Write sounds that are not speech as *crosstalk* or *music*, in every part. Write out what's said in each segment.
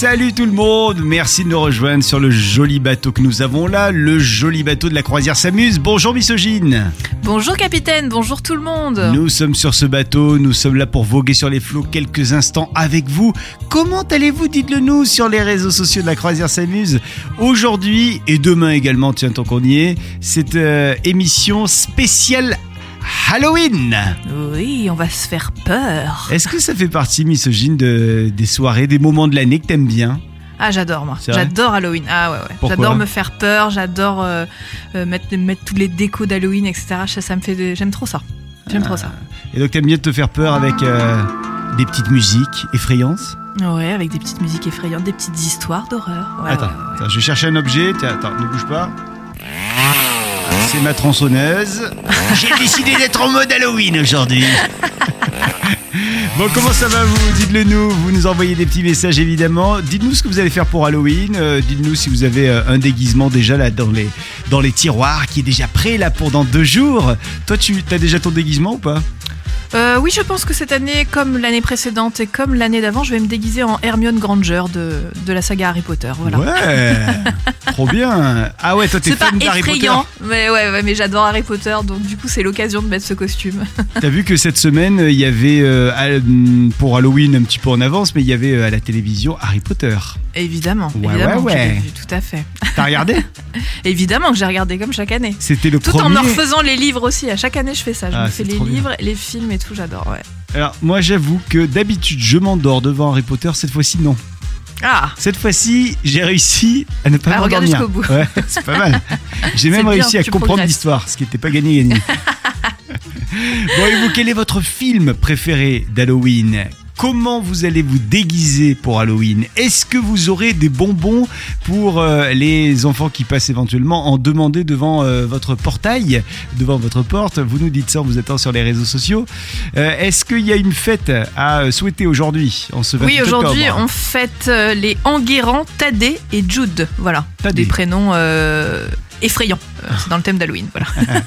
Salut tout le monde, merci de nous rejoindre sur le joli bateau que nous avons là, le joli bateau de la croisière s'amuse. Bonjour misogyne Bonjour capitaine, bonjour tout le monde. Nous sommes sur ce bateau, nous sommes là pour voguer sur les flots quelques instants avec vous. Comment allez-vous? Dites-le nous sur les réseaux sociaux de la croisière s'amuse. Aujourd'hui et demain également, tiens tant qu'on y est, cette euh, émission spéciale Halloween Oui, on va se faire peur. Est-ce que ça fait partie, misogyne, de, des soirées, des moments de l'année que t'aimes bien? Ah, j'adore moi. J'adore Halloween. Ah ouais, ouais. J'adore me faire peur, j'adore euh, euh, mettre, mettre tous les décos d'Halloween, etc. Ça, ça me fait. de- J'aime trop ça. J'aime trop ça. Et donc t'aimes bien te faire peur avec euh, des petites musiques effrayantes? Ouais, avec des petites musiques effrayantes, des petites histoires d'horreur. Ouais, Attends, ouais, ouais. attends, je vais chercher un objet. Tiens, attends, ne bouge pas. C'est ma tronçonneuse. *laughs* J'ai décidé d'être en mode Halloween aujourd'hui. *laughs* Bon, comment ça va vous? Dites-le nous. Vous nous envoyez des petits messages évidemment. Dites-nous ce que vous allez faire pour Halloween. Euh, Dites-nous si vous avez euh, un déguisement déjà là dans les, dans les tiroirs qui est déjà prêt là pour dans deux jours. Toi, tu as déjà ton déguisement ou pas? Euh, oui, je pense que cette année, comme l'année précédente et comme l'année d'avant, je vais me déguiser en Hermione Granger de, de la saga Harry Potter. Voilà. Ouais, *laughs* trop bien. Ah ouais, toi t'es fan d'Harry Potter. mais ouais, ouais, mais j'adore Harry Potter, donc du coup c'est l'occasion de mettre ce costume. *laughs* T'as vu que cette semaine, il y avait, euh, pour Halloween un petit peu en avance, mais il y avait euh, à la télévision Harry Potter. Évidemment, Ouais, évidemment, ouais, ouais. vu, tout à fait. T'as regardé? *laughs* Évidemment que j'ai regardé comme chaque année. C'était le Tout premier. en me refaisant les livres aussi. À chaque année, je fais ça. Je Ah, me fais les bien. livres, les films et tout. J'adore. Ouais. Alors moi j'avoue que d'habitude je m'endors devant Harry Potter, cette fois-ci non. Ah, Cette fois-ci j'ai réussi à ne pas regarder m'endormir. jusqu'au bout. Ouais, c'est pas mal. *laughs* J'ai même bien, réussi à comprendre l'histoire, ce qui n'était pas gagné gagné. *laughs* bon et vous, quel est votre film préféré d'Halloween? Comment vous allez vous déguiser pour Halloween? Est-ce que vous aurez des bonbons pour euh, les enfants qui passent éventuellement en demander devant euh, votre portail, devant votre porte? Vous nous dites ça en vous attendant sur les réseaux sociaux. Euh, Est-ce qu'il y a une fête à souhaiter aujourd'hui en ce 28 oui, aujourd'hui, on fête les Enguerrand, Thaddée et Jude. Voilà. Des prénoms effrayants. Euh, C'est dans le thème d'Halloween. Voilà.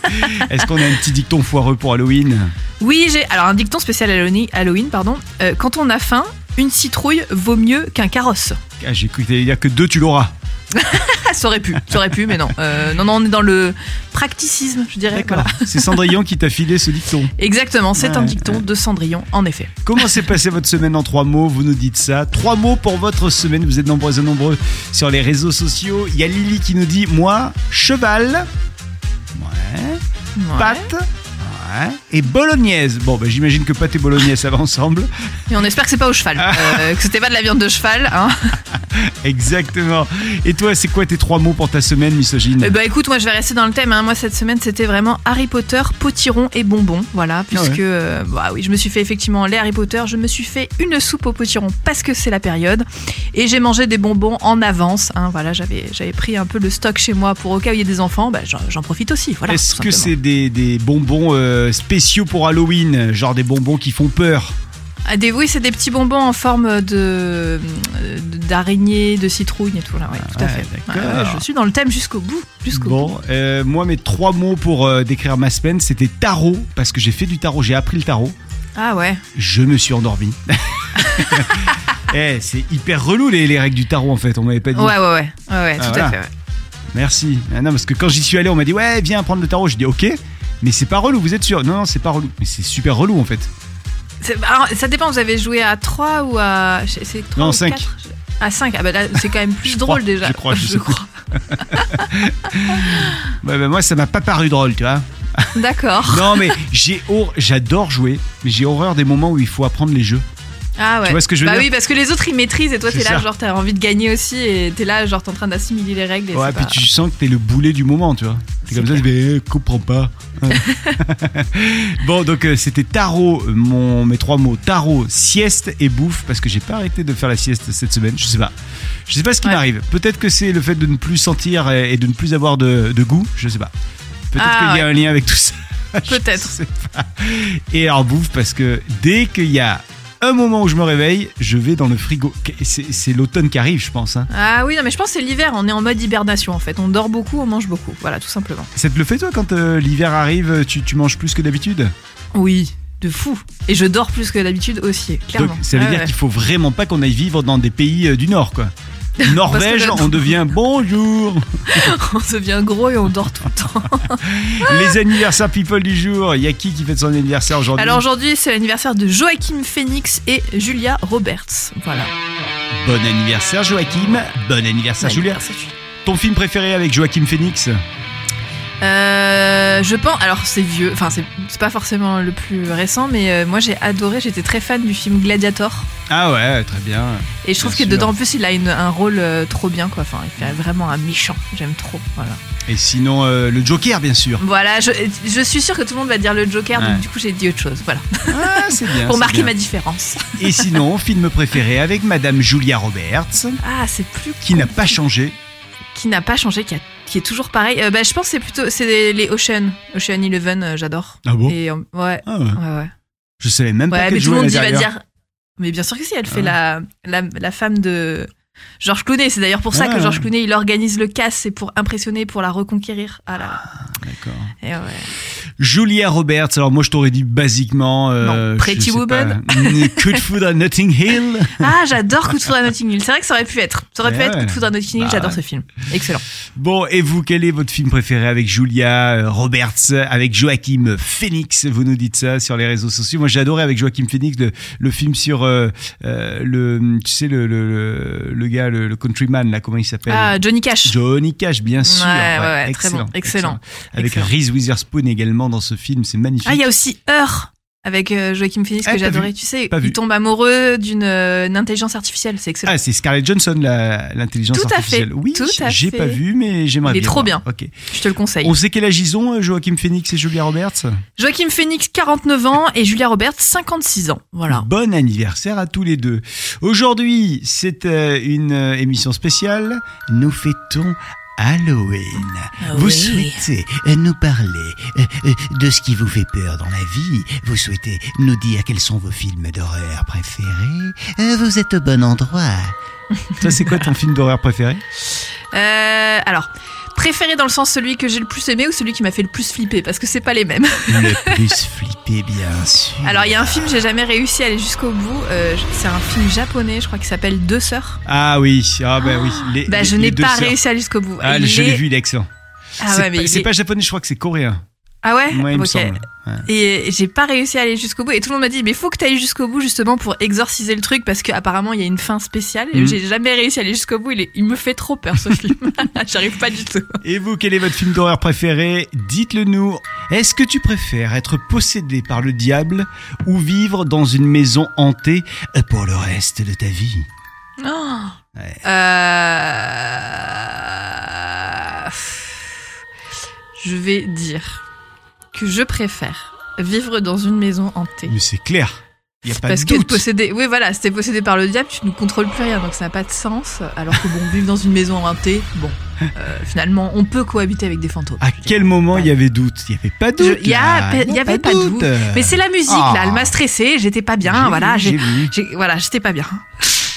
*laughs* Est-ce qu'on a un petit dicton foireux pour Halloween? Oui, j'ai alors un dicton spécial Halloween. Halloween pardon. Euh, quand on a faim, une citrouille vaut mieux qu'un carrosse. ah, J'ai cru que t'allais dire que deux tu l'auras. *laughs* Ça aurait pu, ça aurait pu, mais non. Euh, non, non, on est dans le practicisme, je dirais. Voilà. C'est Cendrillon qui t'a filé ce dicton. Exactement, c'est un dicton ouais. de Cendrillon, en effet. Comment s'est passée votre semaine en trois mots? Vous nous dites ça. Trois mots pour votre semaine. Vous êtes nombreux et nombreux sur les réseaux sociaux. Il y a Lily qui nous dit moi cheval, ouais, Ouais. pâte, ouais, et bolognaise. Bon, bah, j'imagine que pâte et bolognaise ça va ensemble. Et on espère que c'est pas au cheval, Ah. euh, que c'était pas de la viande de cheval. Hein. *laughs* *laughs* Exactement. Et toi, c'est quoi tes trois mots pour ta semaine, misogyne bah écoute, moi je vais rester dans le thème. hein. Moi cette semaine c'était vraiment Harry Potter, potiron et bonbons. Voilà, puisque Ah ouais. euh, bah oui, je me suis fait effectivement les Harry Potter. Je me suis fait une soupe au potiron parce que c'est la période. Et j'ai mangé des bonbons en avance. hein. Voilà, j'avais j'avais pris un peu le stock chez moi pour au cas où il y a des enfants. Bah, j'en profite aussi. Voilà. Est-ce que c'est des, des bonbons euh, spéciaux pour Halloween Genre des bonbons qui font peur? Ah, des, oui, c'est des petits bonbons en forme de d'araignée, de citrouille et tout là. Ouais, tout à ouais, fait. Ouais, je suis dans le thème jusqu'au bout, jusqu'au bout. Bon, euh, moi mes trois mots pour euh, décrire ma semaine, c'était tarot, parce que j'ai fait du tarot, j'ai appris le tarot, Ah ouais. je me suis endormi. *laughs* Eh, c'est hyper relou les, les règles du tarot en fait, on m'avait pas dit. Ouais, ouais, ouais, ouais, ouais, Ah, tout voilà. à fait. ouais. Merci. Ah non, parce que quand j'y suis allé, on m'a dit ouais, viens prendre le tarot. Je dis ok, mais c'est pas relou, vous êtes sûr? Non, non, c'est pas relou. Mais c'est super relou en fait. Alors, ça dépend, vous avez joué à 3 ou à. C'est 3 Non, ou cinq. 4 À 5, ah bah là c'est quand même plus drôle crois, déjà. je crois, je. Ouais, *laughs* bah, moi, ça m'a pas paru drôle, tu vois. D'accord. Non, mais j'ai j'adore jouer, mais j'ai horreur des moments où il faut apprendre les jeux. Ah ouais. vois ce que je veux bah dire oui, parce que les autres ils maîtrisent et toi t'es là, genre t'as envie de gagner aussi et t'es là, genre t'es en train d'assimiler les règles. Et Ouais, puis pas- tu sens que t'es le boulet du moment, tu vois. C'est C'est comme ça, tu fais, eh, comprends pas. *laughs* bon, donc euh, c'était tarot, mon, mes trois mots tarot, sieste et bouffe, parce que j'ai pas arrêté de faire la sieste cette semaine, je sais pas. Je sais pas ce qui Ouais. m'arrive. Peut-être que c'est le fait de ne plus sentir et et de ne plus avoir de, de goût, je sais pas. Peut-être Ah, qu'il y a ouais. un lien avec tout ça. *laughs* Je Peut-être. sais pas. Et alors bouffe, parce que dès qu'il y a un moment où je me réveille, je vais dans le frigo. C'est l'automne qui arrive, je pense. hein. Ah oui, non, mais je pense que c'est l'hiver. On est en mode hibernation en fait. On dort beaucoup, on mange beaucoup. Voilà, tout simplement. Ça te le fait toi quand euh, l'hiver arrive, tu, tu manges plus que d'habitude? Oui, de fou. Et je dors plus que d'habitude aussi, clairement. Donc ça veut dire ouais. qu'il faut vraiment pas qu'on aille vivre dans des pays euh, du Nord, quoi. Norvège, on devient bonjour. *laughs* on devient gros et on dort tout le temps. *laughs* Les anniversaires people du jour. Il y a qui qui fête son anniversaire aujourd'hui Alors aujourd'hui, c'est l'anniversaire de Joachim Phoenix et Julia Roberts. Voilà. Bon anniversaire Joachim. Bon anniversaire Julia. Anniversaire, Julia. Ton film préféré avec Joachim Phoenix? Euh, je pense, alors c'est vieux, enfin c'est pas forcément le plus récent, mais euh, moi j'ai adoré, j'étais très fan du film Gladiator. Ah ouais, très bien. Et je trouve Bien que sûr. dedans en plus il a une- un rôle euh, trop bien quoi, enfin il fait vraiment un méchant, j'aime trop. Voilà, Et sinon, le Joker, bien sûr. voilà je, je suis sûre que tout le monde va dire le Joker, Ouais. donc du coup j'ai dit autre chose, voilà, Ah, c'est bien. *laughs* pour marquer bien. ma différence. Et sinon, *laughs* film préféré avec Madame Julia Roberts, Ah c'est plus qui n'a pas changé. qui n'a pas changé, qui, a- qui est toujours pareil. Euh, bah, je pense que c'est plutôt c'est les Ocean, Ocean Eleven, euh, j'adore. Ah bon? Et euh, ouais, Ah ouais. ouais, ouais. Je savais même pas Ouais, mais tout le monde dit, va dire. Mais bien sûr que si, elle fait Ah. la, la, la femme de George Clooney. C'est d'ailleurs pour ça Ah. que George Clooney, il organise le casse, c'est pour impressionner, pour la reconquérir. Ah là. D'accord. Et ouais. Julia Roberts, alors moi je t'aurais dit basiquement. euh, Non, Pretty Woman. pas, Coup de foudre à Notting Hill. Ah, j'adore Coup de foudre à Notting Hill. C'est vrai que ça aurait pu être. Ça aurait pu être Coup de foudre à Notting Hill. Bah J'adore ce film. Excellent. Bon, et vous, quel est votre film préféré avec Julia euh, Roberts, avec Joachim Phoenix? Vous nous dites ça sur les réseaux sociaux. Moi, j'ai adoré avec Joachim Phoenix le, le film sur euh, le, tu sais, le, le, gars, le, countryman, là, comment il s'appelle? Ah, Johnny Cash. Johnny Cash, bien sûr. Ouais, ouais, ouais, très bon, excellent. Avec Excellent. Reese Witherspoon également dans ce film, c'est magnifique. Ah, il y a aussi Heure avec euh, Joachim Phoenix Ah, que j'adorais. Tu sais, Pas il vu. tombe amoureux d'une euh, intelligence artificielle. C'est excellent. Ah, c'est Scarlett Johnson, l'intelligence Tout à fait, artificielle. Oui, j'ai pas vu, mais j'aimerais Il est bien. trop bien. Ok. Je te le conseille. On sait quel âge ils ont, euh, Joachim Phoenix et Julia Roberts Joachim Phoenix, 49 ans, et Julia Roberts, 56 ans. Voilà. Bon anniversaire à tous les deux. Aujourd'hui, c'est une émission spéciale. Nous fêtons Halloween. Ah vous oui. souhaitez euh, nous parler euh, euh, de ce qui vous fait peur dans la vie Vous souhaitez nous dire quels sont vos films d'horreur préférés Vous êtes au bon endroit. Toi, c'est quoi ton film d'horreur préféré? Euh, alors, préféré dans le sens celui que j'ai le plus aimé ou celui qui m'a fait le plus flipper Parce que c'est pas les mêmes. Le plus flippé, bien sûr. Alors, il y a un film, j'ai jamais réussi à aller jusqu'au bout. Euh, c'est un film japonais, je crois, qui s'appelle Deux sœurs. Ah oui, ah bah oui. Les, Bah, les- je n'ai pas sœurs. réussi à aller jusqu'au bout. Ah, je l'ai vu, il est excellent. Ah c'est ouais, mais pas, c'est est- pas japonais, je crois que c'est coréen. Ah ouais, Moi, il me Ok. semble. Ouais. Et j'ai pas réussi à aller jusqu'au bout. Et tout le monde m'a dit, mais faut que tu ailles jusqu'au bout justement pour exorciser le truc parce qu'apparemment il y a une fin spéciale. Et Mhm. j'ai jamais réussi à aller jusqu'au bout. Il, est- il me fait trop peur ce film. *laughs* *laughs* J'arrive pas du tout. Et vous, quel est votre film d'horreur préféré? Dites-le nous. Est-ce que tu préfères être possédé par le diable ou vivre dans une maison hantée pour le reste de ta vie? Oh. Ouais. Euh... Je vais dire que je préfère vivre dans une maison hantée. Mais c'est clair. Il y a pas Parce de que doute. possédé, oui voilà, c'était possédé par le diable, tu ne contrôles plus rien, donc ça n'a pas de sens. Alors que bon, vivre dans une maison hantée, bon, euh, finalement, on peut cohabiter avec des fantômes. À quel moment il y avait doute? Il y avait pas de doute. il y a avait pas de doute. Mais c'est la musique là, elle m'a stressée, j'étais pas bien, voilà, j'ai- voilà, j'étais pas bien.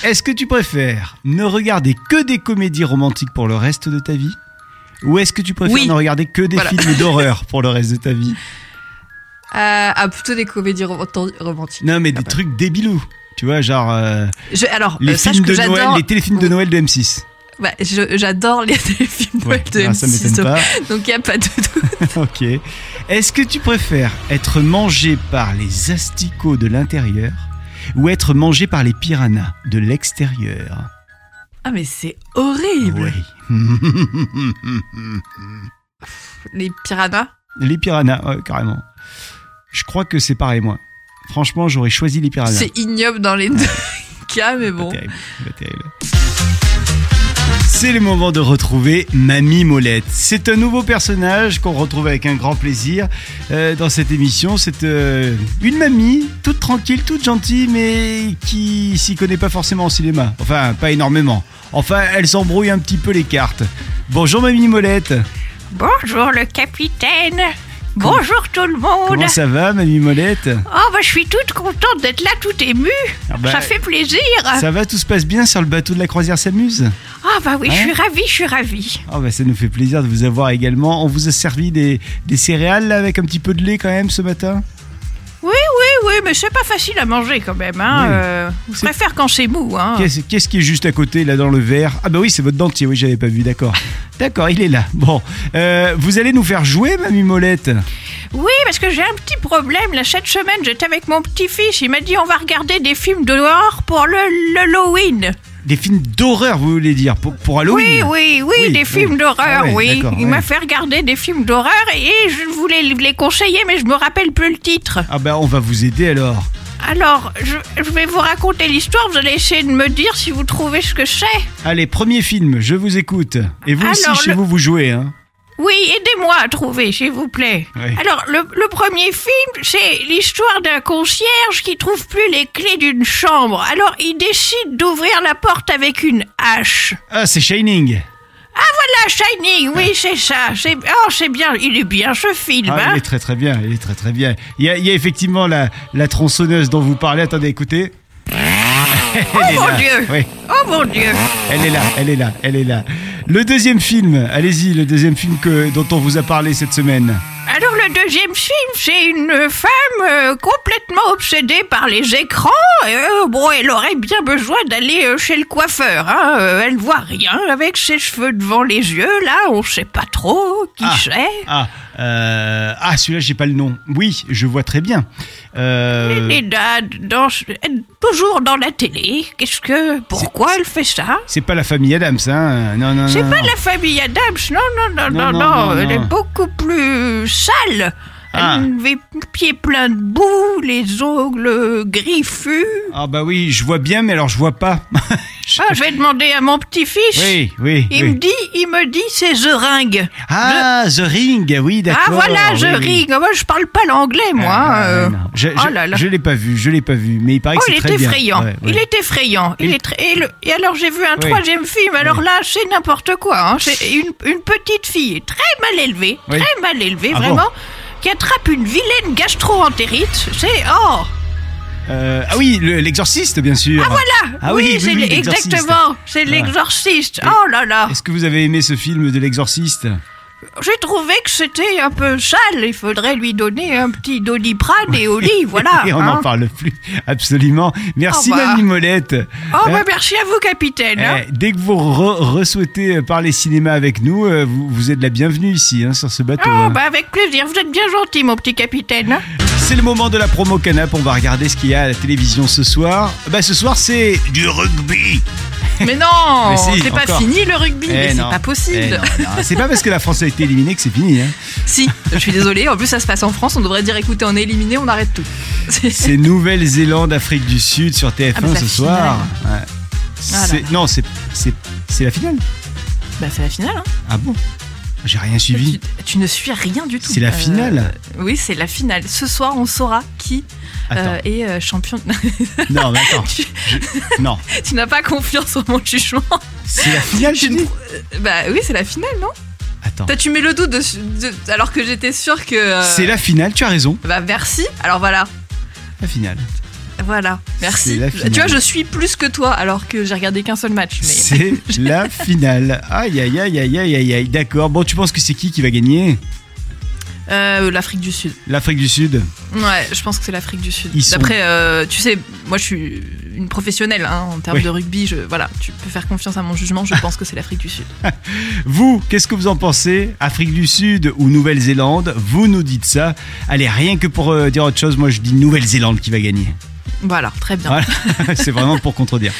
Est-ce que tu préfères ne regarder que des comédies romantiques pour le reste de ta vie Ou est-ce que tu préfères Oui. ne regarder que des Voilà. films *laughs* d'horreur pour le reste de ta vie Euh, ah, plutôt des comédies rom- romantiques. Non, mais des Ah bah. trucs débilous. Tu vois, genre euh, Je- alors, les euh, films que de Noël, les téléfilms de Noël de M6. Bah, j'adore les, *laughs* les films de Ouais, Noël de ah, ça M6, m'étonne donc- pas. *laughs* donc il y a pas de doute. ok. Est-ce que tu préfères être mangé par les asticots de l'intérieur ou être mangé par les piranhas de l'extérieur? Ah mais c'est horrible. Oui. *laughs* Les piranhas. les piranhas, ouais, carrément. Je crois que c'est pareil, moi. Franchement, j'aurais choisi les piranhas. C'est ignoble dans les deux *laughs* cas, mais bon. Pas terrible, pas terrible. C'est le moment de retrouver Mamie Molette. C'est un nouveau personnage qu'on retrouve avec un grand plaisir euh, dans cette émission. C'est euh, une mamie, toute tranquille, toute gentille, mais qui s'y connaît pas forcément en cinéma. Enfin, pas énormément. Enfin, elle s'embrouille un petit peu les cartes. Bonjour Mamie Molette. Bonjour le capitaine. Bonjour tout le monde. Comment ça va, Mamie Molette Oh bah je suis toute contente d'être là, toute émue. Ah bah, Ça fait plaisir. Ça va, tout se passe bien sur le bateau de la croisière s'amuse Ah bah oui, je Hein suis ravie, je suis ravie. Oh bah ça nous fait plaisir de vous avoir également. On vous a servi des, des céréales là, avec un petit peu de lait quand même ce matin oui, mais c'est pas facile à manger quand même. Hein. Oui. euh, je préfère quand c'est mou. Hein. Qu'est-ce qu'est-ce qui est juste à côté là dans le verre? Ah bah oui, c'est votre dentier, oui, j'avais pas vu, d'accord. *laughs* D'accord, il est là. Bon, Euh, vous allez nous faire jouer, Mamie Molette? Oui, parce que j'ai un petit problème. Là, cette semaine, j'étais avec mon petit-fils. Il m'a dit on va regarder des films dehors pour le l'Halloween. Des films d'horreur, vous voulez dire, pour, pour Halloween Oui, oui, oui, Oui, des oui. films d'horreur, Ah oui. Il m'a fait regarder des films d'horreur et je voulais les conseiller, mais je me rappelle plus le titre. Ah bah on va vous aider alors. Alors, je, je vais vous raconter l'histoire, vous allez essayer de me dire si vous trouvez ce que c'est. Allez, premier film, je vous écoute. Et vous aussi, chez le- vous, vous jouez, hein Oui, aidez-moi à trouver, s'il vous plaît. Oui. Alors, le, le premier film, c'est l'histoire d'un concierge qui trouve plus les clés d'une chambre. Alors, il décide d'ouvrir la porte avec une hache. Ah, c'est Shining. Voilà, Shining, oui, c'est ça. C'est, oh, c'est bien, il est bien ce film, Ah, hein. il est très très bien, il est très très bien. Il y a, il y a effectivement la, la tronçonneuse dont vous parlez. Attendez, écoutez. Elle Oh mon là. Dieu Oui, Oh mon Dieu elle est là, elle est là, elle est là. Le deuxième film, allez-y, le deuxième film que, dont on vous a parlé cette semaine. Alors le deuxième film, c'est une femme euh, complètement obsédée par les écrans. Euh, bon, elle aurait bien besoin d'aller euh, chez le coiffeur. Hein. Elle voit rien avec ses cheveux devant les yeux. Là, on sait pas trop qui Ah. c'est. Ah, euh, ah celui-là, j'ai pas le nom. Oui, je vois très bien. Euh, Elle est là, dans, elle- toujours dans la télé. Qu'est-ce que, pourquoi elle fait ça? c'est pas la famille Adams, hein Non, non, C'est pas non. la famille Adams, non, non, non, Non, non, non, non, non, elle est beaucoup plus sale. Ah. Elle avait le pied plein de boue, les ongles griffus. Ah bah oui, je vois bien, mais alors je vois pas. *laughs* Je- Ah, je vais demander à mon petit-fils. oui, oui. Il oui. me dit, il me dit, c'est The Ring. Ah, The Ring, oui, d'accord. Ah voilà, The oui, oui. Ring. Moi, je parle pas l'anglais, moi. Ah, euh. Je, oh je- là là. je l'ai pas vu, je l'ai pas vu, mais il paraît Oh, que il c'est est très bien. effrayant. Ouais, Il ouais. est effrayant. Il Et- est très... et, le- et alors, j'ai vu un Oui. troisième film. Alors Oui. là, c'est n'importe quoi. hein. C'est une, une petite fille très mal élevée, Oui. très mal élevée, Ah vraiment, bon qui attrape une vilaine gastro-entérite. C'est... Oh Euh, ah oui, le- l'exorciste, bien sûr. Ah voilà Ah oui, exactement. C'est l'exorciste. Oh là là Est-ce que vous avez aimé ce film de l'exorciste? J'ai trouvé que c'était un peu sale. Il faudrait lui donner un petit doliprane et au lit, voilà. *laughs* Et on hein. n'en parle plus, absolument. Merci. Mamie Molette. Oh, Hein? bah merci à vous, capitaine. hein. Eh, dès que vous re- re-souhaitez parler cinéma avec nous, euh, vous, vous êtes la bienvenue ici, hein, sur ce bateau. Oh, hein. bah avec plaisir. Vous êtes bien gentil, mon petit capitaine. hein. C'est le moment de la promo canap. On va regarder ce qu'il y a à la télévision ce soir. Bah, ce soir, c'est du rugby. *laughs* Mais non, Mais si, c'est pas encore. fini le rugby, Eh mais c'est non. pas possible. Eh non, non, c'est pas parce que la France a été éliminée que c'est fini. hein. *laughs* Si, je suis désolée. En plus, ça se passe en France. On devrait dire écoutez, on est éliminé, on arrête tout. C'est- *laughs* C'est Nouvelle-Zélande, Afrique du Sud sur TF1 Ah, mais ce la soir. Ouais. Là C'est- là. non, c'est c'est c'est la finale. Bah, c'est la finale. Hein. Ah bon? J'ai rien suivi. Tu, tu ne suis rien du tout. C'est la finale Oui, c'est la finale. Ce soir, on saura qui. Euh, est euh, champion. Non, mais attends. *laughs* tu Non, *laughs* tu n'as pas confiance en mon jugement. c'est la finale, Je dis Bah oui, c'est la finale, non? Attends. Tu mets le doute de- alors que j'étais sûre que. euh, C'est la finale, tu as raison. Bah merci. Alors voilà. La finale. Voilà, merci. C'est la finale. Tu vois, je suis plus que toi alors que j'ai regardé qu'un seul match. Mais... C'est *laughs* la finale. Aïe, aïe, aïe, aïe, aïe, aïe, aïe. D'accord. Bon, tu penses que c'est qui qui va gagner? Euh, L'Afrique du Sud. L'Afrique du Sud Ouais, je pense que c'est l'Afrique du Sud. Ils sont- D'après, euh, tu sais, moi je suis une professionnelle hein, en termes Oui. de rugby. Je, voilà, tu peux faire confiance à mon jugement. Je pense que c'est l'Afrique du Sud. *laughs* Vous, qu'est-ce que vous en pensez? Afrique du Sud ou Nouvelle-Zélande? Vous nous dites ça. Allez, rien que pour euh, dire autre chose, moi je dis Nouvelle-Zélande qui va gagner. Voilà, très bien. Voilà. *laughs* c'est vraiment pour contredire.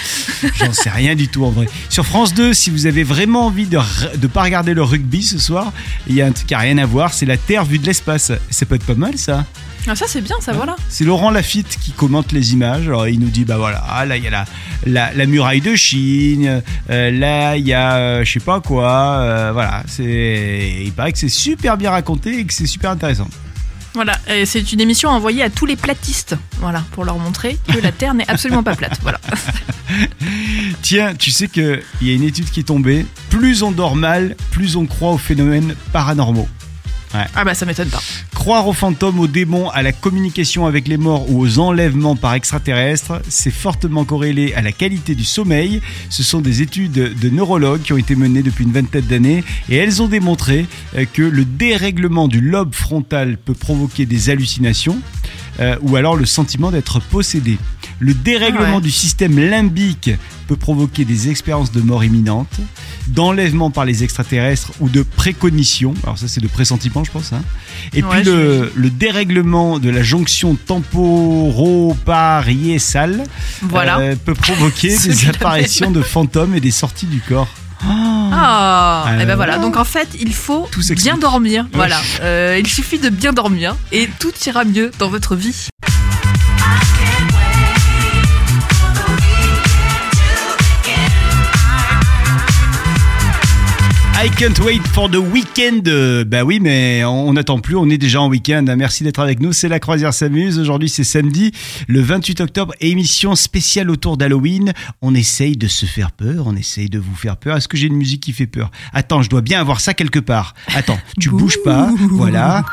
J'en sais rien du tout en vrai. Sur France 2, si vous avez vraiment envie de ne pas regarder le rugby ce soir, il y a un truc qui n'a rien à voir, c'est la Terre vue de l'espace. Ça peut être pas mal ça. Ah, ça c'est bien, ça voilà. C'est Laurent Lafitte qui commente les images. Alors, il nous dit bah voilà, ah, là il y a la, la, la muraille de Chine, euh, là il y a euh, je sais pas quoi. euh, voilà, c'est il paraît que c'est super bien raconté et que c'est super intéressant. Voilà, c'est une émission envoyée à tous les platistes, voilà, pour leur montrer que la Terre n'est absolument pas plate. Voilà. *laughs* Tiens, tu sais qu'il y a une étude qui est tombée. Plus on dort mal, plus on croit aux phénomènes paranormaux. Ah bah ça m'étonne pas. Croire aux fantômes, aux démons, à la communication avec les morts ou aux enlèvements par extraterrestres, c'est fortement corrélé à la qualité du sommeil. Ce sont des études de neurologues qui ont été menées depuis une vingtaine d'années et elles ont démontré euh, que le dérèglement du lobe frontal peut provoquer des hallucinations euh, ou alors le sentiment d'être possédé. Le dérèglement Ah ouais. du système limbique peut provoquer des expériences de mort imminente, d'enlèvement par les extraterrestres ou de précognition. Alors ça c'est de pressentiment je pense. hein. Et Ouais, puis le, le dérèglement de la jonction temporopariétale Voilà. euh, peut provoquer *laughs* des apparitions de fantômes et des sorties du corps. Ah, et Euh, ben voilà. Donc en fait, il faut bien dormir. Voilà. Euh, il suffit de bien dormir et tout ira mieux dans votre vie. I can't wait for the weekend. Bah oui, mais on n'attend plus, on est déjà en week-end. Merci d'être avec nous. C'est la croisière s'amuse. Aujourd'hui, c'est samedi, le 28 octobre, émission spéciale autour d'Halloween. On essaye de se faire peur, on essaye de vous faire peur. Est-ce que j'ai une musique qui fait peur? Attends, je dois bien avoir ça quelque part. Attends, tu bouges pas. Voilà.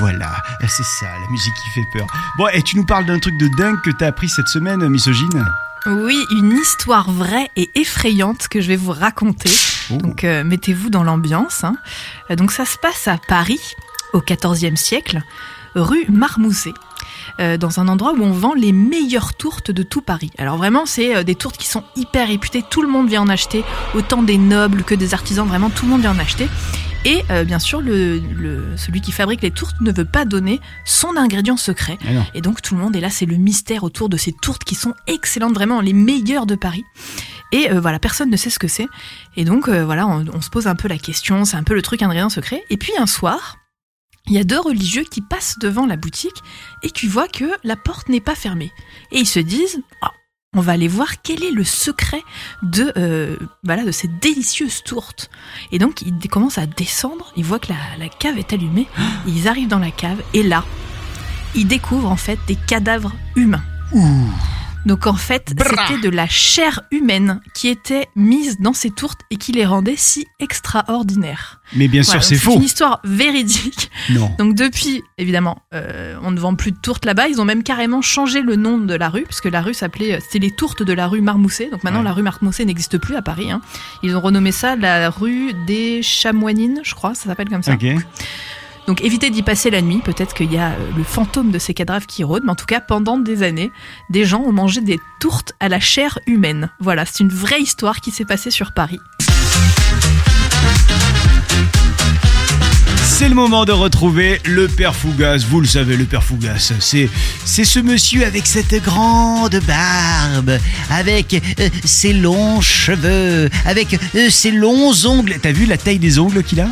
Voilà, c'est ça, la musique qui fait peur. Bon, et tu nous parles d'un truc de dingue que t'as appris cette semaine, misogyne? Oui, une histoire vraie et effrayante que je vais vous raconter. Donc euh, mettez-vous dans l'ambiance. hein. Euh, Donc ça se passe à Paris au XIVe siècle, rue Marmousset. euh, Dans un endroit où on vend les meilleures tourtes de tout Paris. Alors vraiment, c'est euh, des tourtes qui sont hyper réputées. Tout le monde vient en acheter, autant des nobles que des artisans. Vraiment, tout le monde vient en acheter. Et euh, bien sûr, le, le- celui qui fabrique les tourtes ne veut pas donner son ingrédient secret. Ah. Et donc tout le monde est là, c'est le mystère autour de ces tourtes qui sont excellentes, vraiment les meilleures de Paris. Et euh, voilà, personne ne sait ce que c'est. Et donc euh, voilà, on, on se pose un peu la question, c'est un peu le truc ingrédient secret. Et puis un soir, il y a deux religieux qui passent devant la boutique et qui voient que la porte n'est pas fermée. Et ils se disent, Ah, on va aller voir quel est le secret de euh, voilà de ces délicieuses tourtes. Et donc ils commencent à descendre, ils voient que la, la cave est allumée, *gasps* ils arrivent dans la cave et là, ils découvrent en fait des cadavres humains. Donc en fait, c'était de la chair humaine qui était mise dans ces tourtes et qui les rendait si extraordinaires. Mais bien sûr, c'est faux. une histoire véridique. Non. Donc depuis, évidemment, euh, on ne vend plus de tourtes là-bas. Ils ont même carrément changé le nom de la rue, puisque la rue s'appelait, euh, c'était les tourtes de la rue Marmousset. Donc maintenant, Ouais. la rue Marmousset n'existe plus à Paris. hein. Ils ont renommé ça la rue des Chamoinines, je crois, ça s'appelle comme ça. Ok. Donc évitez d'y passer la nuit, peut-être qu'il y a euh, le fantôme de ces cadavres qui rôde, mais en tout cas pendant des années, des gens ont mangé des tourtes à la chair humaine. Voilà, c'est une vraie histoire qui s'est passée sur Paris. C'est le moment de retrouver le père Fougas. Vous le savez, le père Fougas, c'est c'est ce monsieur avec cette grande barbe, avec euh, ses longs cheveux, avec euh, ses longs ongles. T'as vu la taille des ongles qu'il a?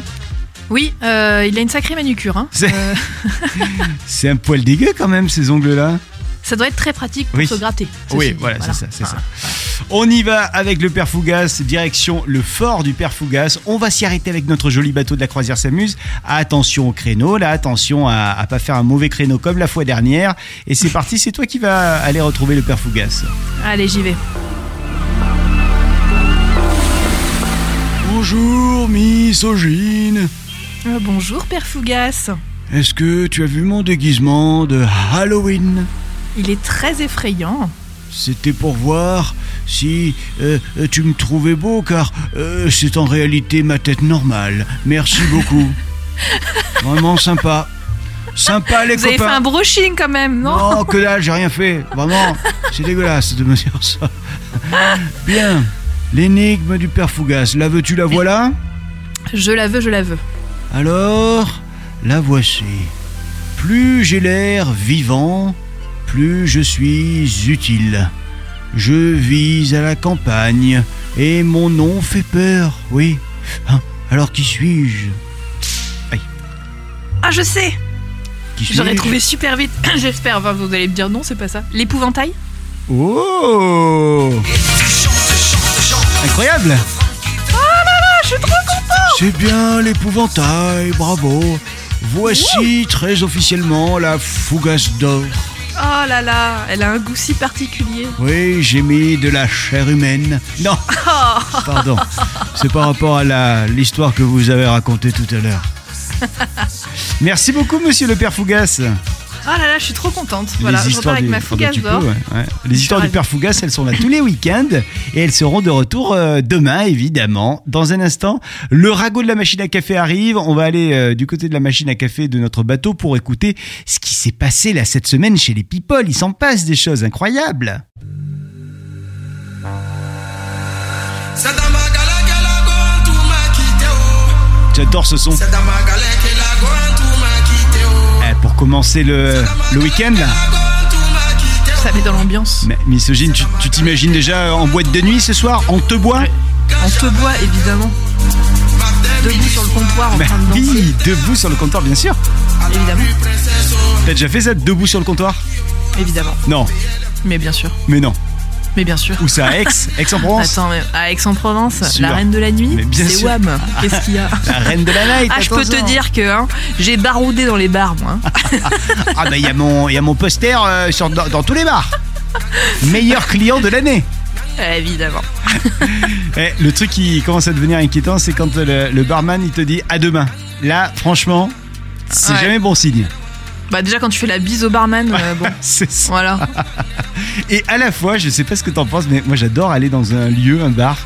Oui, euh, il a une sacrée manucure. Hein. C'est- Euh, *laughs* C'est un poil dégueu quand même ces ongles-là. ça doit être très pratique pour Oui. se gratter. ceci Oui, voilà, c'est ça, c'est Voilà. On y va avec le père Fougas, direction le fort du père Fougas. On va s'y arrêter avec notre joli bateau de la croisière s'amuse. Attention au créneau, là, attention à, à pas faire un mauvais créneau comme la fois dernière. Et c'est parti, c'est toi qui vas aller retrouver le père Fougas. Allez, j'y vais. Bonjour, misogyne. Euh, bonjour, Père Fougas. Est-ce que tu as vu mon déguisement de Halloween? Il est très effrayant. C'était pour voir si euh, euh, tu me trouvais beau, car euh, c'est en réalité ma tête normale. Merci *laughs* beaucoup. Vraiment sympa. Sympa les Vous avez fait un brushing quand même, non? Non, que dalle, j'ai rien fait. Vraiment, c'est dégueulasse de me dire ça. Bien. L'énigme du père Fougas, la veux-tu, la voilà? Je la veux, je la veux. Alors, la voici. Plus j'ai l'air vivant, plus je suis utile. Je vis à la campagne et mon nom fait peur, oui. Hein, alors qui suis-je? Ah, je sais Qui J'aurais trouvé super vite. *coughs* J'espère. Enfin, vous allez me dire non, c'est pas ça. L'épouvantail? Oh Incroyable Je suis trop C'est bien l'épouvantail, bravo. Voici très officiellement la Fougasse d'or. Oh là là, elle a un goût si particulier. Oui, j'ai mis de la chair humaine. Non, Oh, *laughs* pardon. C'est par rapport à la l'histoire que vous avez racontée tout à l'heure. *laughs* Merci beaucoup, monsieur le père Fougas. Ah là là, je suis trop contente. Voilà, je repars avec ma fougasse d'or. ouais, ouais. Les histoires du père Fougas, elles sont là tous les week-ends et elles seront de retour euh, demain, évidemment. Dans un instant, le ragot de la machine à café arrive. On va aller euh, du côté de la machine à café de notre bateau pour écouter ce qui s'est passé là cette semaine chez les people. Il s'en passe des choses incroyables. Oh. J'adore ce son. Pour commencer le, le week-end là. Ça met dans l'ambiance. Mais misogyne, tu tu t'imagines déjà en boîte de nuit ce soir? On te boit On te boit, évidemment. Debout sur le comptoir en Bah train de danser. oui, debout sur le comptoir, bien sûr. Évidemment. T'as déjà fait ça, debout sur le comptoir? Évidemment. Non, Mais bien sûr. mais non. Mais bien sûr. Où ça, à Aix *laughs* Aix-en-Provence Attends, mais à Aix-en-Provence, la reine de la nuit, c'est. Wham. *laughs* Qu'est-ce qu'il y a La reine de la night Ah, je peux te dire que hein, j'ai baroudé dans les bars, moi. Ah bah il y, a mon- il y a mon poster euh, sur, dans, dans tous les bars. Meilleur client de l'année. *laughs* Évidemment. Eh, le truc qui commence à devenir inquiétant, c'est quand le, le barman il te dit à demain. Là, franchement, c'est Ouais. jamais bon signe. Bah déjà quand tu fais la bise au barman, euh, bon, *laughs* C'est ça. voilà. *laughs* Et à la fois, je sais pas ce que t'en penses, mais moi j'adore aller dans un lieu, un bar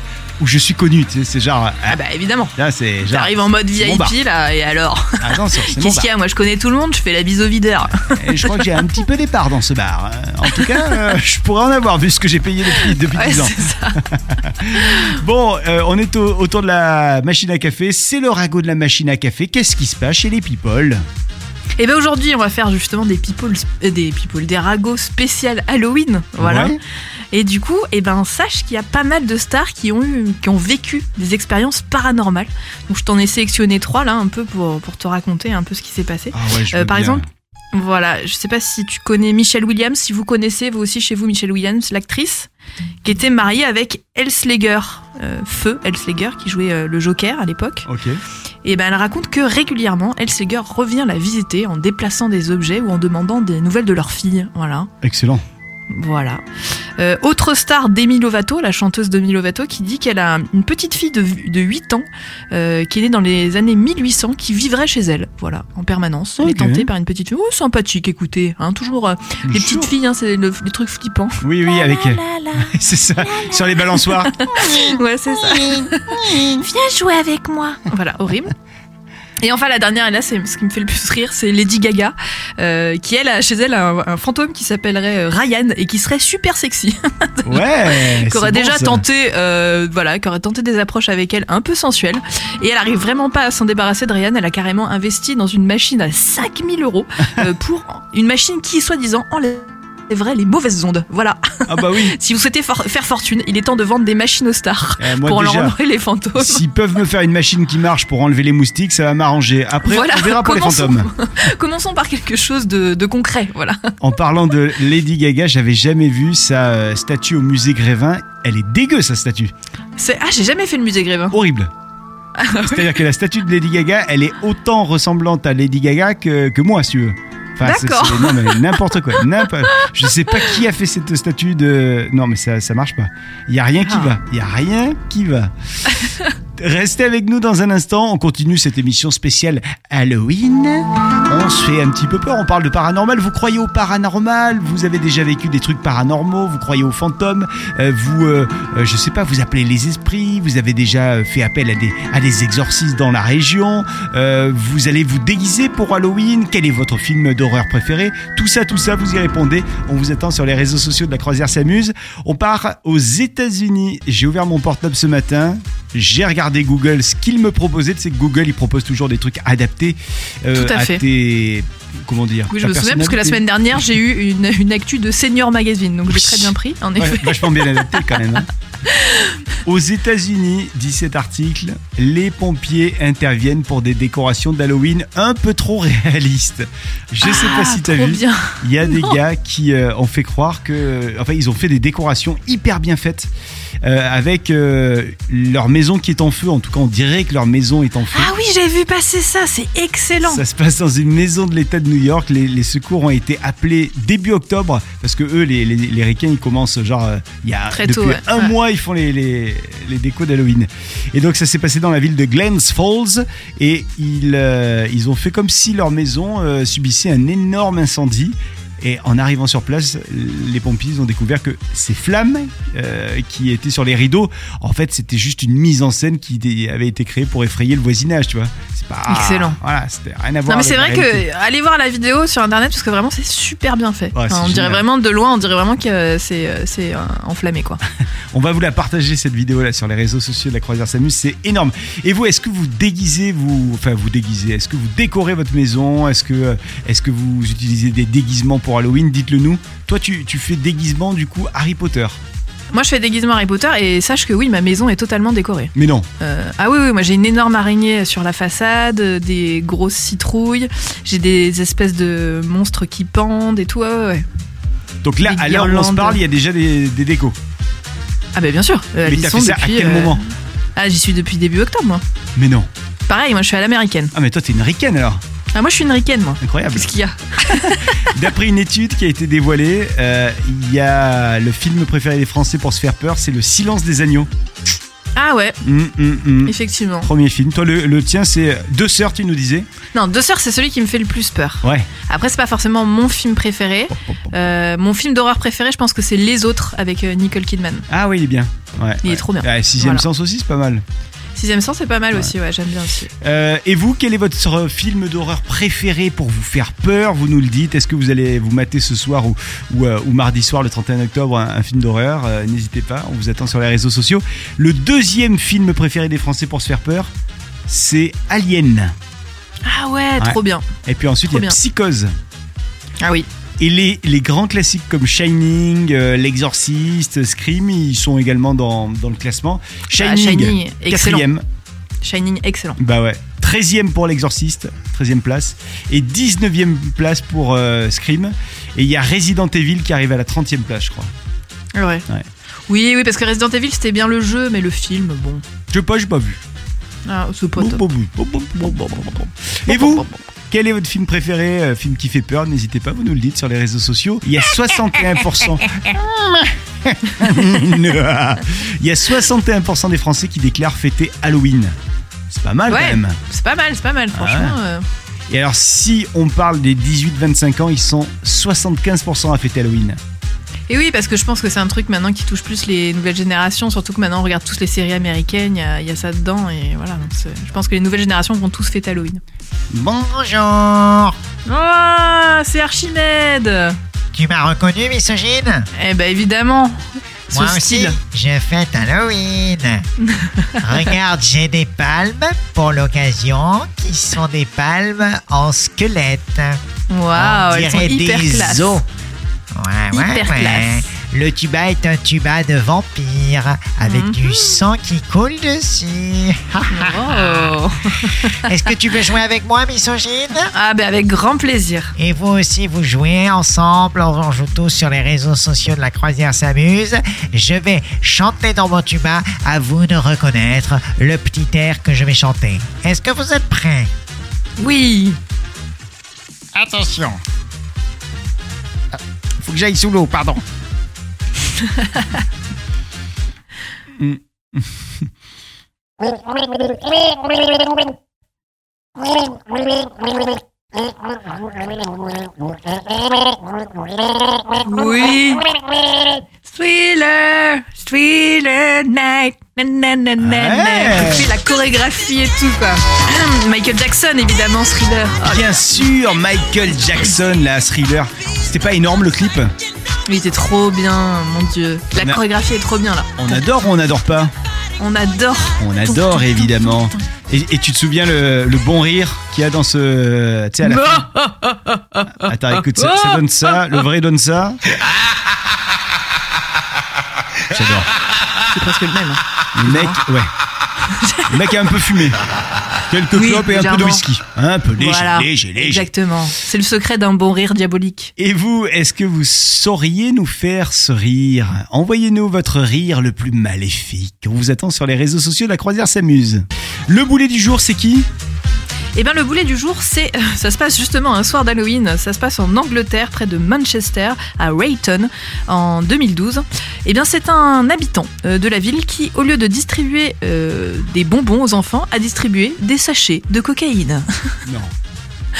où je suis connu. Tu sais, c'est genre. ah, Ah bah évidemment. là, c'est genre. T'arrives en mode. VIP là, et alors Attention, c'est *laughs* Qu'est-ce bar. qu'il y a Moi je connais tout le monde, je fais la bise au videur. Et je crois que j'ai un petit peu des parts dans ce bar. Euh, En tout cas, euh, je pourrais en avoir vu ce que j'ai payé depuis, depuis Ouais, 10 ans. c'est ça. Bon, euh, on est au- autour de la machine à café. C'est le ragot de la machine à café. Qu'est-ce qui se passe chez les people? Et ben aujourd'hui, on va faire justement des people, euh, des people, des ragots spécial Halloween, voilà. Ouais. Et du coup, et ben sache qu'il y a pas mal de stars qui ont eu, qui ont vécu des expériences paranormales. Donc je t'en ai sélectionné trois là, un peu pour pour te raconter un peu ce qui s'est passé. Ah ouais, je Euh, par bien. exemple, voilà, je sais pas si tu connais Michelle Williams, si vous connaissez vous aussi chez vous Michelle Williams, l'actrice, qui était mariée avec Elsleger, euh, Feu Elsleger, qui jouait euh, le Joker à l'époque. Ok. Et ben elle raconte que régulièrement, Elsleger revient la visiter en déplaçant des objets ou en demandant des nouvelles de leur fille. Voilà. Excellent. Voilà. Euh, autre star Demi Lovato, la chanteuse Demi Lovato, qui dit qu'elle a une petite fille de, de 8 ans euh, qui est née dans les années 1800 qui vivrait chez elle, voilà, en permanence. Elle est tentée par une petite fille. Oh, sympathique, écoutez, hein, toujours euh, les petites filles, hein, c'est le- les trucs flippants. Oui, oui, avec. euh, *laughs* c'est ça. Sur les balançoires. *laughs* Ouais, c'est ça. Viens jouer avec moi. Voilà, horrible. Et enfin, la dernière, et là, c'est ce qui me fait le plus rire, c'est Lady Gaga, euh, qui elle a chez elle un, un fantôme qui s'appellerait euh, Ryan et qui serait super sexy. *laughs* Ouais. qui aurait bon, déjà tenté, euh, voilà, qui aurait tenté des approches avec elle un peu sensuelles. Et elle arrive vraiment pas à s'en débarrasser de Ryan. Elle a carrément investi dans une machine à 5000 euros euh, pour une machine qui, soi-disant, enlèverait les mauvaises ondes. Voilà. Ah bah oui. *laughs* Si vous souhaitez for- faire fortune, il est temps de vendre des machines aux stars Eh, moi, pour déjà, enlever les fantômes. S'ils peuvent me faire une machine qui marche pour enlever les moustiques, ça va m'arranger. Après, Voilà, on verra pour les fantômes. *laughs* Commençons par quelque chose de, de concret. Voilà. En parlant de Lady Gaga, j'avais jamais vu sa euh, statue au musée Grévin. Elle est dégueu, sa statue. C'est ah, j'ai jamais fait le musée Grévin. Horrible. C'est-à-dire que la statue de Lady Gaga, elle est autant ressemblante à Lady Gaga que, que moi, si tu veux. Enfin, D'accord. c'est- Non, mais n'importe quoi. *laughs* n'importe- Je sais pas qui a fait cette statue de. Non, mais ça, ça marche pas. Il y a rien qui Ah. va. Il y a rien qui va. *laughs* Restez avec nous dans un instant. On continue cette émission spéciale Halloween. On se fait un petit peu peur. On parle de paranormal. Vous croyez au paranormal? Vous avez déjà vécu des trucs paranormaux? Vous croyez aux fantômes? Euh, Vous, euh, euh, je sais pas, vous appelez les esprits? Vous avez déjà fait appel à des, à des exorcistes dans la région? Euh, Vous allez vous déguiser pour Halloween? Quel est votre film d'horreur préféré? Tout ça, tout ça, vous y répondez. On vous attend sur les réseaux sociaux de la Croisière s'amuse. On part aux États-Unis. J'ai ouvert mon portable ce matin. J'ai regardé Google. Ce qu'il me proposait, c'est que Google, il propose toujours des trucs adaptés euh, Tout à fait. tes. Comment dire Oui, je me souviens parce que la semaine dernière, j'ai eu une, une actu de Senior Magazine, donc j'ai très bien pris, en Ouais, effet. vachement bien adapté quand même. hein. *laughs* Aux États-Unis, dit cet article, les pompiers interviennent pour des décorations d'Halloween un peu trop réalistes. Je sais pas Ah, si t'as vu. bien. Il y a des gars qui euh, ont fait croire que. Enfin, ils ont fait des décorations hyper bien faites euh, avec euh, leur maison qui est en feu. En tout cas, on dirait que leur maison est en feu. Ah oui, j'ai vu passer ça, c'est excellent. Ça se passe dans une maison de l'État de New York. Les, les secours ont été appelés début octobre parce que eux, les, les, les ricains, ils commencent genre euh, il y a Très depuis tôt, ouais. un Ouais. mois, ils font les, les, décos d'Halloween. Et donc ça s'est passé dans la ville de Glens Falls et ils, ils ont fait comme si leur maison subissait un énorme incendie. Et en arrivant sur place, les pompiers ont découvert que ces flammes euh, qui étaient sur les rideaux, en fait, c'était juste une mise en scène qui avait été créée pour effrayer le voisinage, tu vois. C'est pas Excellent. Voilà, c'était rien à voir. Non mais c'est vrai que allez voir la vidéo sur internet parce que vraiment c'est super bien fait. Ouais, c'est Enfin, on dirait vraiment de loin, on dirait vraiment que c'est euh, euh, enflammé quoi. *laughs* On va vous la partager cette vidéo là sur les réseaux sociaux de la Croisière s'amuse, c'est énorme. Et vous, est-ce que vous déguisez, vous, enfin vous déguisez, est-ce que vous décorez votre maison, est-ce que, est-ce que vous utilisez des déguisements pour Halloween Dites-le nous. Toi, tu, tu fais déguisement du coup Harry Potter. Moi je fais déguisement Harry Potter et sache que oui ma maison est totalement décorée. Mais non. Euh, ah oui, oui, moi j'ai une énorme araignée sur la façade, des grosses citrouilles, j'ai des espèces de monstres qui pendent et tout. ouais, ouais, ouais. Donc là, Des à l'heure où on se parle, il y a déjà des, des décos. Ah bah bien sûr. euh, Mais t'as fait ça à quel euh, moment Ah j'y suis depuis début octobre moi. Mais non. Pareil, moi je suis à l'américaine. Ah mais toi, t'es une ricaine alors. Ah moi je suis une ricaine moi. Incroyable. Qu'est-ce qu'il y a *laughs* D'après une étude qui a été dévoilée, euh, il y a le film préféré des Français pour se faire peur, c'est Le Silence des agneaux. Ah ouais, Hum, hum, hum. effectivement. Premier film. Toi, le, le tien, c'est Deux sœurs, tu nous disais Non, Deux sœurs c'est celui qui me fait le plus peur. Ouais. Après c'est pas forcément mon film préféré. Euh, mon film d'horreur préféré je pense que c'est Les Autres avec euh, Nicole Kidman. Ah oui, il est bien. Ouais, Il est ouais. trop bien. Ah, sixième Voilà. sens aussi, c'est pas mal. Sixième sens c'est pas mal aussi, ouais j'aime bien aussi. Euh, et vous, quel est votre film d'horreur préféré pour vous faire peur? Vous nous le dites. Est-ce que vous allez vous mater ce soir ou, ou, euh, ou mardi soir, le 31 octobre, un, un film d'horreur? Euh, N'hésitez pas, on vous attend sur les réseaux sociaux. Le deuxième film préféré des Français pour se faire peur, c'est Alien. Ah ouais, trop bien. Et puis ensuite, il y a bien. Psychose. Ah oui. Et les, les grands classiques comme Shining, euh, L'Exorciste, Scream, ils sont également dans, dans le classement. Ah, Shining, Shining, excellent. quatrième. Shining excellent. Bah ouais. 13e pour l'Exorciste, 13e place. Et 19e place pour euh, Scream. Et il y a Resident Evil qui arrive à la 30e place, je crois. Ouais. Ouais. Oui, oui, parce que Resident Evil c'était bien le jeu, mais le film, bon. Je sais pas, j'ai pas vu. Ah, c'est pas top. Et vous quel est votre film préféré, euh, film qui fait peur? N'hésitez pas, vous nous le dites sur les réseaux sociaux. Il y a 61%. *laughs* Il y a 61% des Français qui déclarent fêter Halloween. C'est pas mal quand Ouais, même. c'est pas mal, c'est pas mal, franchement. euh, Et alors, si on parle des 18-25 ans, ils sont 75% à fêter Halloween. Et oui, parce que je pense que c'est un truc maintenant qui touche plus les nouvelles générations, surtout que maintenant on regarde tous les séries américaines, il y a- il y, a ça dedans, et voilà. donc je pense que les nouvelles générations vont tous fêter Halloween. Bonjour Oh, c'est Archimède Tu m'as reconnu, misogyne? Eh ben évidemment Moi style. aussi, je fête Halloween. *laughs* Regarde, j'ai des palmes pour l'occasion qui sont des palmes en squelette. Waouh, On elles sont hyper des classe. os. Ouais, ouais, Hyper ouais. classe. Le tuba est un tuba de vampire avec Mhm. du sang qui coule dessus. Oh. Est-ce que tu veux jouer avec moi, misogyne? Ah ben avec grand plaisir. Et vous aussi, vous jouez ensemble, on joue tous sur les réseaux sociaux de la croisière s'amuse. Je vais chanter dans mon tuba, à vous de reconnaître le petit air que je vais chanter. Est-ce que vous êtes prêts? Oui. Attention. Faut j'aille sous l'eau, pardon. Oui. Night. Ouais. puis la chorégraphie et tout quoi. *clears throat* Michael Jackson évidemment, thriller. Oh, Bien sûr, Michael Jackson, la thriller. C'était pas énorme le clip il était trop bien, mon dieu. La a- chorégraphie est trop bien là. On adore ou on adore pas On adore. On adore évidemment. Et, et tu te souviens le, le bon rire qu'il y a dans ce. Tu sais, à la fin. *laughs* Attends, écoute, ça, ça donne ça. Le vrai donne ça. J'adore. C'est presque le même. hein. Le mec, ouais. Le *laughs* mec a un peu fumé. Quelques Oui, clopes et un peu de whisky. Un peu léger, Voilà, léger, léger. Exactement. C'est le secret d'un bon rire diabolique. Et vous, est-ce que vous sauriez nous faire ce rire? Envoyez-nous votre rire le plus maléfique. On vous attend sur les réseaux sociaux de la croisière s'amuse. Le boulet du jour, c'est qui? Eh bien, le boulet du jour, c'est, ça se passe justement un soir d'Halloween. Ça se passe en Angleterre, près de Manchester, à Rayton, en 2012. Eh bien, c'est un habitant euh, de la ville qui, au lieu de distribuer euh, des bonbons aux enfants, a distribué des sachets de cocaïne. Non.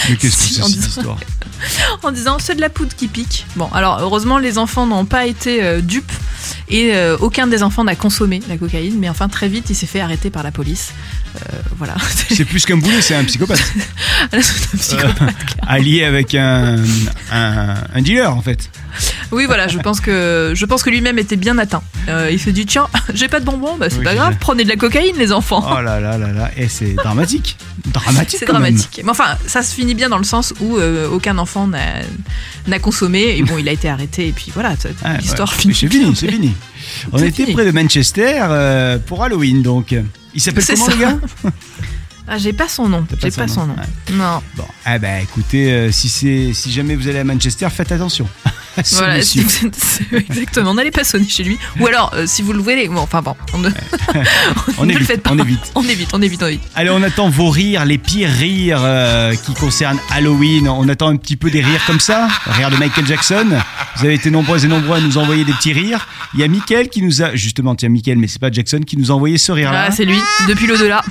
Mais qu'est-ce que c'est en cette disant- histoire *laughs* en disant c'est de la poudre qui pique. Bon, alors heureusement les enfants n'ont pas été euh, dupes et euh, aucun des enfants n'a consommé la cocaïne, mais enfin très vite il s'est fait arrêter par la police. Euh, voilà. *laughs* C'est plus qu'un boulet, c'est un psychopathe. *laughs* C'est un psychopathe. Allié avec un, un, un dealer, en fait. Oui, voilà, je pense que je pense que lui-même était bien atteint. Euh, il s'est dit tiens, j'ai pas de bonbons, bah c'est Oui, pas grave, prenez de la cocaïne les enfants. Oh là là là là. Et c'est *laughs* dramatique. Dramatique. C'est même. dramatique. Mais enfin, ça se finit bien dans le sens où euh, aucun enfant n'a consommé et bon, il a été arrêté et puis voilà, Ah, l'histoire ouais. finit. C'est fini, c'est fini. *laughs* On était fini. près de Manchester euh, pour Halloween, donc. Il s'appelle comment ça. le gars? *laughs* Ah, j'ai pas son nom. Pas J'ai son pas nom, son nom. ouais. Non. Bon, eh ben écoutez, euh, si c'est si jamais vous allez à Manchester, faites attention. *laughs* Voilà, *laughs* exactement. N'allez pas sonner chez lui. Ou alors, euh, si vous le voulez, bon, enfin bon, on ne, *laughs* On ne le faites pas. on évite. On évite, on évite, on évite. Allez, on attend vos rires, les pires rires euh, qui concernent Halloween. On attend un petit peu des rires comme ça, rires de Michael Jackson. Vous avez été nombreux et nombreux à nous envoyer des petits rires. Il y a Mickaël qui nous a, justement, tiens Mickaël, mais c'est pas Jackson qui nous a envoyé ce rire-là. Ah, c'est lui, depuis l'au-delà.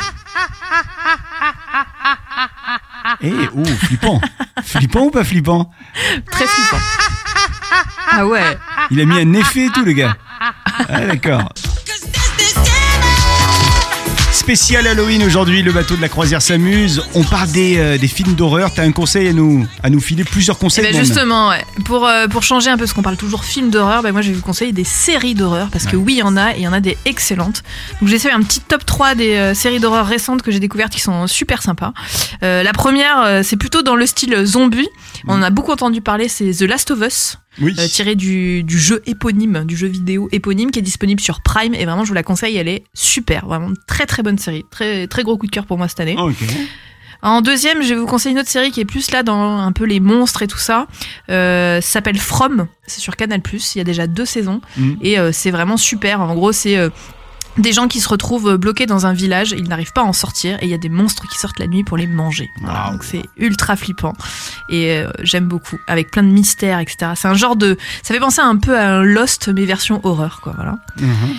Eh, oh, flippant. flippant ou pas flippant Très flippant. Ah ouais. Il a mis un effet et tout, le gars. Ah, d'accord. Spécial Halloween aujourd'hui, le bateau de la croisière s'amuse. On parle des, euh, des films d'horreur. T'as un conseil à nous, à nous filer plusieurs Eh conseils. ben même. justement, ouais. pour, euh, pour changer un peu, parce qu'on parle toujours film d'horreur, ben moi je vais vous conseiller des séries d'horreur, parce que Ouais. oui, il y en a, et il y en a des excellentes. Donc j'ai fait un petit top 3 des euh, séries d'horreur récentes que j'ai découvertes qui sont super sympas. La première, c'est plutôt dans le style zombie. On en a beaucoup entendu parler, c'est The Last of Us. Oui. euh, tiré du, du jeu éponyme, du jeu vidéo éponyme qui est disponible sur Prime et vraiment je vous la conseille, elle est super, vraiment très très bonne série, très très gros coup de cœur pour moi cette année. En deuxième, je vais vous conseiller une autre série qui est plus là dans un peu les monstres et tout ça. Euh, ça s'appelle From, c'est sur Canal+. Il y a déjà deux saisons Mhm. et euh, c'est vraiment super. En gros, c'est des gens qui se retrouvent bloqués dans un village, ils n'arrivent pas à en sortir et il y a des monstres qui sortent la nuit pour les manger. Voilà, Wow. donc c'est ultra flippant et euh, j'aime beaucoup avec plein de mystères, etc. C'est un genre de, ça fait penser un peu à un Lost mais version horreur, quoi. Voilà. Mhm.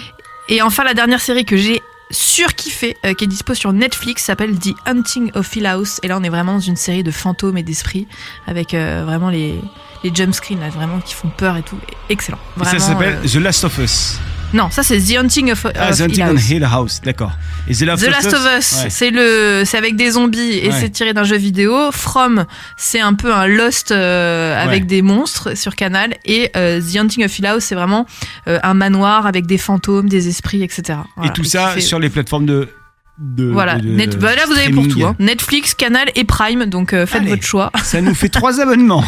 Et enfin, la dernière série que j'ai surkiffée, euh, qui est dispo sur Netflix, s'appelle The Hunting of Hill House. Et là, on est vraiment dans une série de fantômes et d'esprits, avec euh, vraiment les, les jump screens, là, vraiment, qui font peur et tout. Excellent. Et ça s'appelle euh, The Last of Us. Non, ça, c'est The Hunting of, Ah, of The Hill Hunting on House. Hill House, d'accord. Et The Last, The Last of Us, Ouais. c'est le, c'est avec des zombies et Ouais. c'est tiré d'un jeu vidéo. From, c'est un peu un Lost euh, avec Ouais. des monstres sur Canal. Et euh, The Hunting of Hill House, c'est vraiment euh, un manoir avec des fantômes, des esprits, etc. Voilà. Et tout ça fait- sur les plateformes de. De Voilà, de- de Net- bah là vous avez pour tout. hein. Netflix, Canal et Prime, donc euh, faites Allez. votre choix. *laughs* Ça nous fait trois *laughs* abonnements.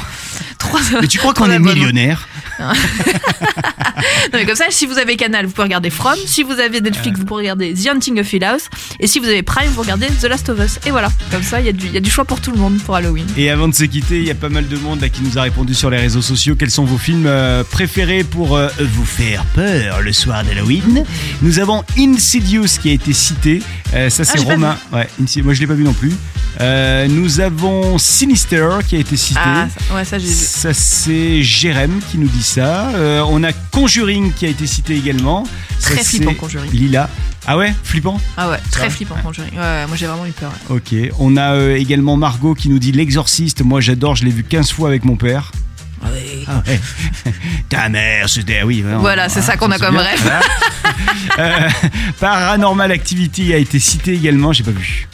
Trois- Mais tu crois qu'on est millionnaire *laughs* Non, mais comme ça, si vous avez Canal, vous pouvez regarder From. Si vous avez Netflix, vous pouvez regarder The Hunting of Hill House. Et si vous avez Prime, vous regardez The Last of Us. Et voilà, comme ça, il y, a du- il y a du choix pour tout le monde pour Halloween. Et avant de se quitter, il y a pas mal de monde là, qui nous a répondu sur les réseaux sociaux. Quels sont vos films euh, préférés pour euh, vous faire peur le soir d'Halloween? Nous avons Insidious qui a été cité. Euh, ça, c'est j'ai pas Romain. Ouais, Moi, je l'ai pas vu non plus. Euh, nous avons Sinister qui a été cité. Ah, ça- ouais, ça j'ai vu. Ça, c'est Jérém qui nous dit ça. Euh, on a Conjuring qui a été cité également. Ça, Très c'est flippant, Conjuring. Lila. Ah ouais, flippant Ah ouais, très flippant Conjuring. Ouais, moi j'ai vraiment eu peur. Ok. On a euh, également Margot qui nous dit L'Exorciste. Moi, j'adore, je l'ai vu 15 fois avec mon père. Ah ouais. *laughs* Ta mère, c'était. ah Oui. Voilà, c'est ça qu'on a comme rêve. Voilà. *laughs* Euh, Paranormal Activity a été cité également, j'ai pas vu.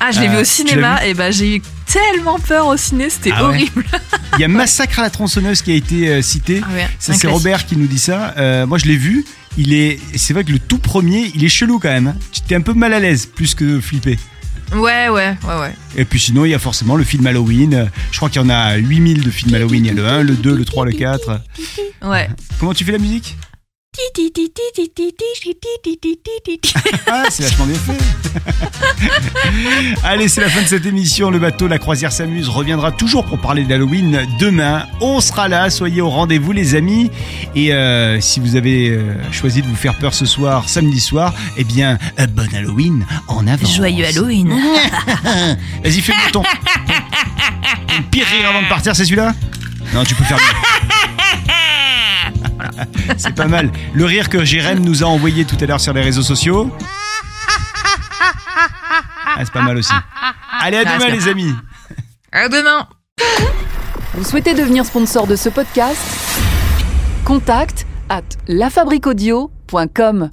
Ah, je l'ai Euh, vu au tu cinéma, et bah j'ai eu tellement peur au ciné, c'était Ah ouais horrible. *laughs* Il y a Massacre à la tronçonneuse qui a été euh, cité. Ah ouais, Ça, c'est. Robert qui nous dit ça. Euh, moi, je l'ai vu. Il est. C'est vrai que le tout premier, il est chelou quand même. hein. Tu t'es un peu mal à l'aise, plus que flippé. Ouais, ouais, ouais, ouais. Et puis sinon, il y a forcément le film Halloween. Je crois qu'il y en a 8000 de films Halloween. Il y a le 1, le 2, le 3, le 4. Ouais. Comment tu fais la musique? Ah, c'est vachement bien fait. Allez, c'est la fin de cette émission. Le bateau La Croisière s'amuse reviendra toujours pour parler d'Halloween demain. On sera là, soyez au rendez-vous les amis. Et euh, si vous avez euh, choisi de vous faire peur ce soir, samedi soir, eh bien, euh, bon Halloween en avance. Joyeux Halloween. Vas-y, ton, ton- ton pire rire avant de partir, c'est celui-là Non, tu peux faire mieux. C'est pas mal. Le rire que Jérém nous a envoyé tout à l'heure sur les réseaux sociaux. Ah, c'est pas mal aussi. Allez, à demain, les amis. À demain. Vous souhaitez devenir sponsor de ce podcast? Contact à lafabriquaudio.com.